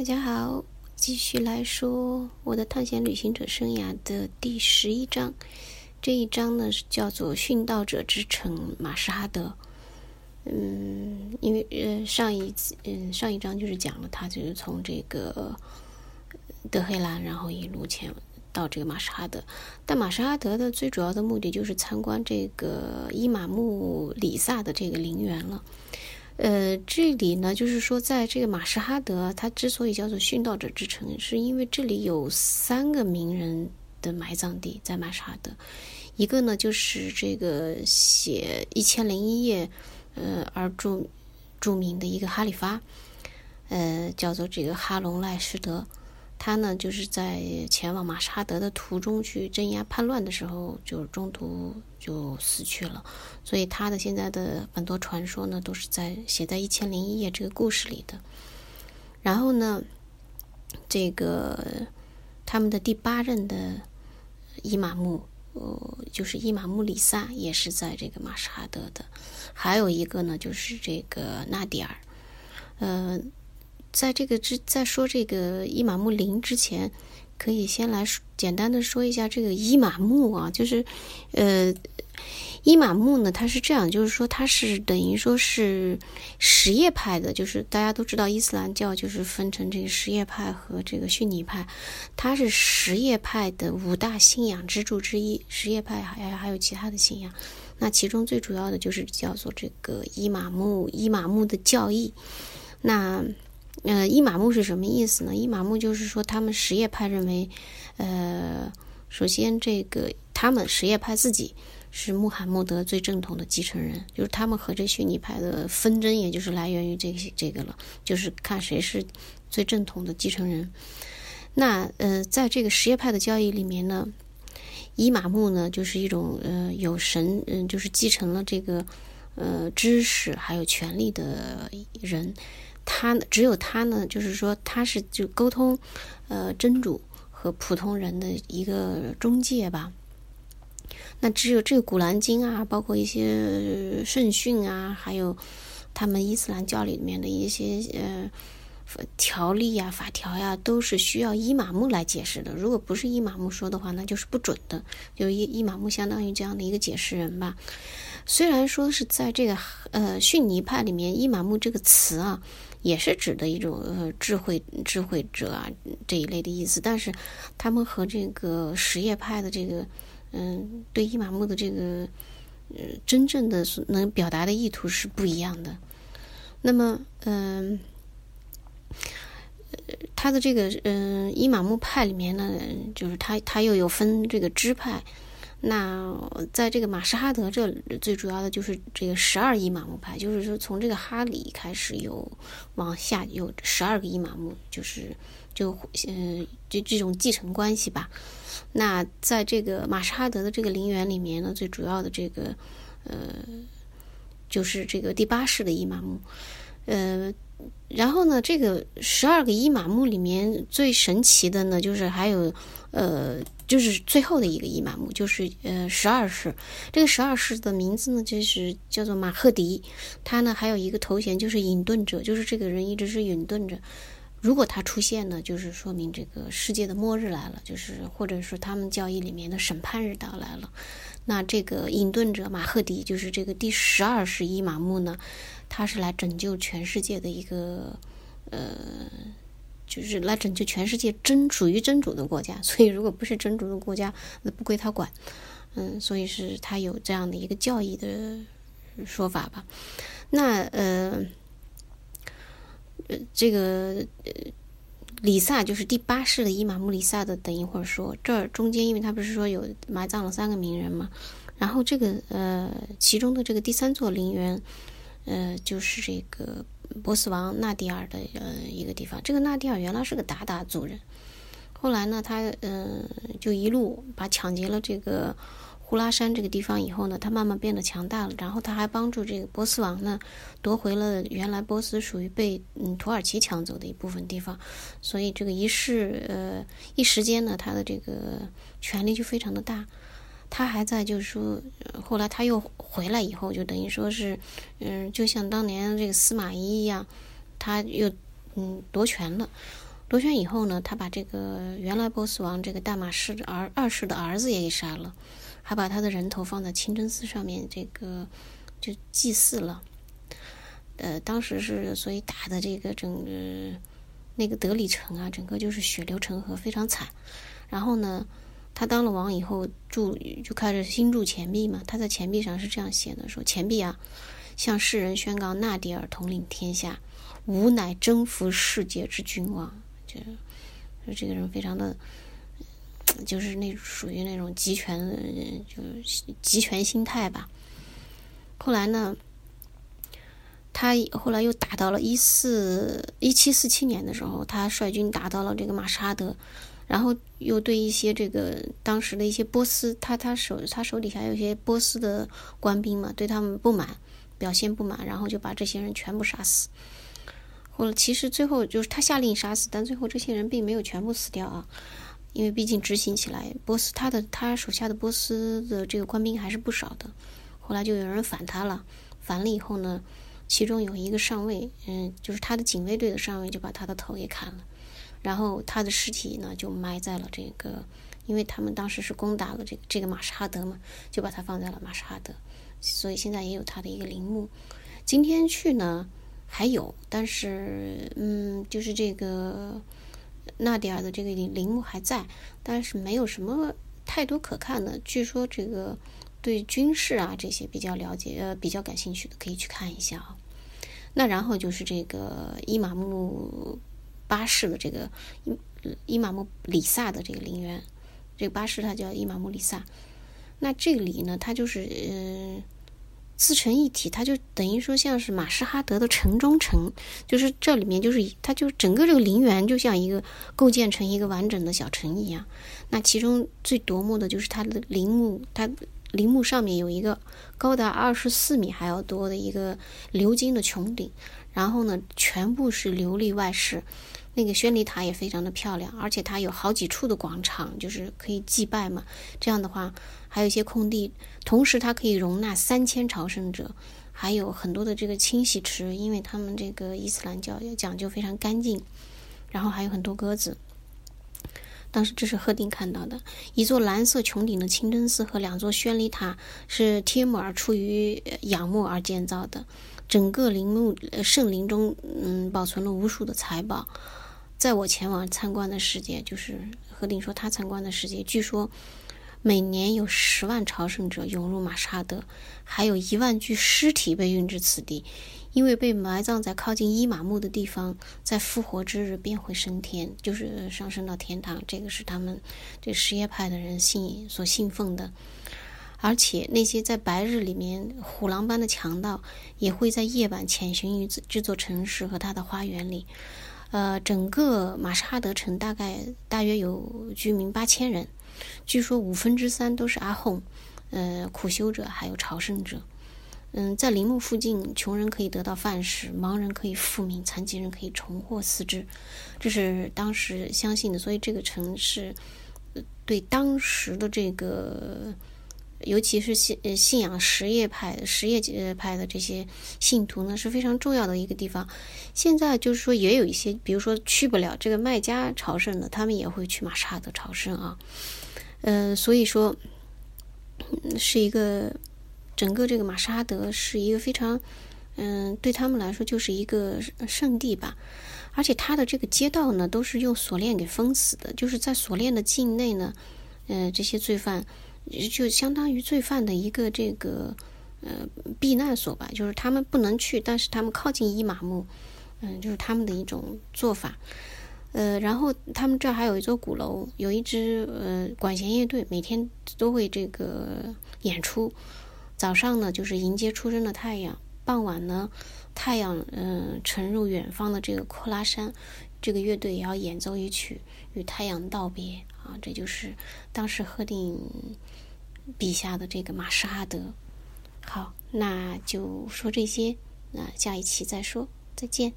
大家好，继续来说我的探险旅行者生涯的第十一章。这一章呢是叫做“殉道者之城马什哈德”。嗯，因为呃上一嗯上一章就是讲了他就是从这个德黑兰，然后一路前到这个马什哈德。但马什哈德的最主要的目的就是参观这个伊玛目里萨的这个陵园了。呃，这里呢，就是说，在这个马什哈德，它之所以叫做殉道者之城，是因为这里有三个名人的埋葬地在马什哈德。一个呢，就是这个写《一千零一夜》呃而著著名的一个哈里发，呃，叫做这个哈隆赖什德。他呢，就是在前往马什哈德的途中去镇压叛乱的时候，就中途就死去了。所以他的现在的很多传说呢，都是在写在《一千零一夜》这个故事里的。然后呢，这个他们的第八任的伊玛目，呃，就是伊玛目里萨，也是在这个马什哈德的。还有一个呢，就是这个纳迪尔，呃。在这个之在说这个伊玛目林之前，可以先来简单的说一下这个伊玛目啊，就是呃，伊玛目呢，它是这样，就是说它是等于说是什叶派的，就是大家都知道伊斯兰教就是分成这个什叶派和这个逊尼派，它是什叶派的五大信仰支柱之一，什叶派还还有其他的信仰，那其中最主要的就是叫做这个伊玛目伊玛目的教义，那。呃，伊玛目是什么意思呢？伊玛目就是说，他们什叶派认为，呃，首先这个他们什叶派自己是穆罕默德最正统的继承人，就是他们和这逊尼派的纷争，也就是来源于这些这个了，就是看谁是最正统的继承人。那呃，在这个什叶派的教义里面呢，伊玛目呢就是一种呃有神，嗯，就是继承了这个呃知识还有权力的人。他只有他呢，就是说他是就沟通，呃，真主和普通人的一个中介吧。那只有这个《古兰经》啊，包括一些圣训啊，还有他们伊斯兰教里面的一些呃条例呀、法条呀，都是需要伊玛目来解释的。如果不是伊玛目说的话，那就是不准的。就伊伊玛目相当于这样的一个解释人吧。虽然说是在这个呃逊尼派里面，伊玛目这个词啊。也是指的一种呃智慧智慧者啊这一类的意思，但是他们和这个什叶派的这个嗯对伊玛目的这个呃真正的能表达的意图是不一样的。那么嗯呃他的这个嗯伊玛目派里面呢，就是他他又有分这个支派。那在这个马什哈德这最主要的就是这个十二伊玛目派，就是说从这个哈里开始有往下有十二个伊玛目，就是就呃就这种继承关系吧。那在这个马什哈德的这个陵园里面呢，最主要的这个呃就是这个第八世的伊玛目，呃，然后呢，这个十二个伊玛目里面最神奇的呢，就是还有呃。就是最后的一个伊玛目，就是呃十二世。这个十二世的名字呢，就是叫做马赫迪。他呢还有一个头衔，就是隐遁者，就是这个人一直是隐遁着。如果他出现呢，就是说明这个世界的末日来了，就是或者说他们教义里面的审判日到来了。那这个隐遁者马赫迪，就是这个第十二世伊玛目呢，他是来拯救全世界的一个呃。就是来拯救全世界真属于真主的国家，所以如果不是真主的国家，那不归他管。嗯，所以是他有这样的一个教义的说法吧。那呃呃，这个呃，里萨就是第八世的伊玛目里萨的，等一会儿说。这儿中间，因为他不是说有埋葬了三个名人嘛，然后这个呃，其中的这个第三座陵园，呃，就是这个。波斯王纳迪尔的呃一个地方，这个纳迪尔原来是个鞑靼族人，后来呢，他嗯就一路把抢劫了这个呼拉山这个地方以后呢，他慢慢变得强大了，然后他还帮助这个波斯王呢夺回了原来波斯属于被嗯土耳其抢走的一部分地方，所以这个一世呃一时间呢，他的这个权力就非常的大。他还在，就是说，后来他又回来以后，就等于说是，嗯，就像当年这个司马懿一样，他又嗯夺权了。夺权以后呢，他把这个原来波斯王这个大马士儿二世的儿子也给杀了，还把他的人头放在清真寺上面，这个就祭祀了。呃，当时是所以打的这个整个那个德里城啊，整个就是血流成河，非常惨。然后呢，他当了王以后，铸就开始新铸钱币嘛。他在钱币上是这样写的：说钱币啊，向世人宣告纳迪尔统领天下，吾乃征服世界之君王。就就这个人非常的，就是那属于那种集权，就是集权心态吧。后来呢，他后来又打到了一四一七四七年的时候，他率军打到了这个马沙德。然后又对一些这个当时的一些波斯，他他手他手底下有些波斯的官兵嘛，对他们不满，表现不满，然后就把这些人全部杀死。或者其实最后就是他下令杀死，但最后这些人并没有全部死掉啊，因为毕竟执行起来，波斯他的他手下的波斯的这个官兵还是不少的。后来就有人反他了，反了以后呢，其中有一个上尉，嗯，就是他的警卫队的上尉，就把他的头给砍了。然后他的尸体呢，就埋在了这个，因为他们当时是攻打了这个这个马什哈德嘛，就把他放在了马什哈德，所以现在也有他的一个陵墓。今天去呢还有，但是嗯，就是这个纳迪尔的这个陵陵墓还在，但是没有什么太多可看的。据说这个对军事啊这些比较了解呃比较感兴趣的可以去看一下啊。那然后就是这个伊玛目。巴士的这个伊伊玛目里萨的这个陵园，这个巴士它叫伊玛目里萨。那这里呢，它就是呃自成一体，它就等于说像是马什哈德的城中城，就是这里面就是它就整个这个陵园就像一个构建成一个完整的小城一样。那其中最夺目的就是它的陵墓，它陵墓上面有一个高达二十四米还要多的一个鎏金的穹顶，然后呢全部是琉璃外饰。那个宣礼塔也非常的漂亮，而且它有好几处的广场，就是可以祭拜嘛。这样的话，还有一些空地，同时它可以容纳三千朝圣者，还有很多的这个清洗池，因为他们这个伊斯兰教也讲究非常干净。然后还有很多鸽子。当时这是赫定看到的一座蓝色穹顶的清真寺和两座宣礼塔，是帖木儿出于仰慕而建造的。整个陵墓圣陵中，嗯，保存了无数的财宝。在我前往参观的时节，就是何鼎说他参观的时节，据说每年有十万朝圣者涌入马沙德，还有一万具尸体被运至此地，因为被埋葬在靠近伊玛目的地方，在复活之日便会升天，就是上升到天堂。这个是他们这什叶派的人信所信奉的。而且那些在白日里面虎狼般的强盗，也会在夜晚潜行于这座城市和它的花园里。呃，整个马什哈德城大概大约有居民八千人，据说五分之三都是阿訇，呃，苦修者还有朝圣者。嗯，在陵墓附近，穷人可以得到饭食，盲人可以复明，残疾人可以重获四肢，这是当时相信的。所以这个城市对当时的这个。尤其是信信仰什叶派、什叶派的这些信徒呢，是非常重要的一个地方。现在就是说，也有一些，比如说去不了这个麦加朝圣的，他们也会去马沙德朝圣啊。呃，所以说是一个整个这个马沙德是一个非常嗯，对他们来说就是一个圣地吧。而且它的这个街道呢，都是用锁链给封死的，就是在锁链的境内呢，呃，这些罪犯。就相当于罪犯的一个这个呃避难所吧，就是他们不能去，但是他们靠近伊玛目，嗯，就是他们的一种做法。呃，然后他们这儿还有一座鼓楼，有一支呃管弦乐队，每天都会这个演出。早上呢，就是迎接出生的太阳；傍晚呢，太阳嗯沉入远方的这个库拉山，这个乐队也要演奏一曲与太阳道别。这就是当时赫定笔下的这个马什哈德。好，那就说这些，那下一期再说，再见。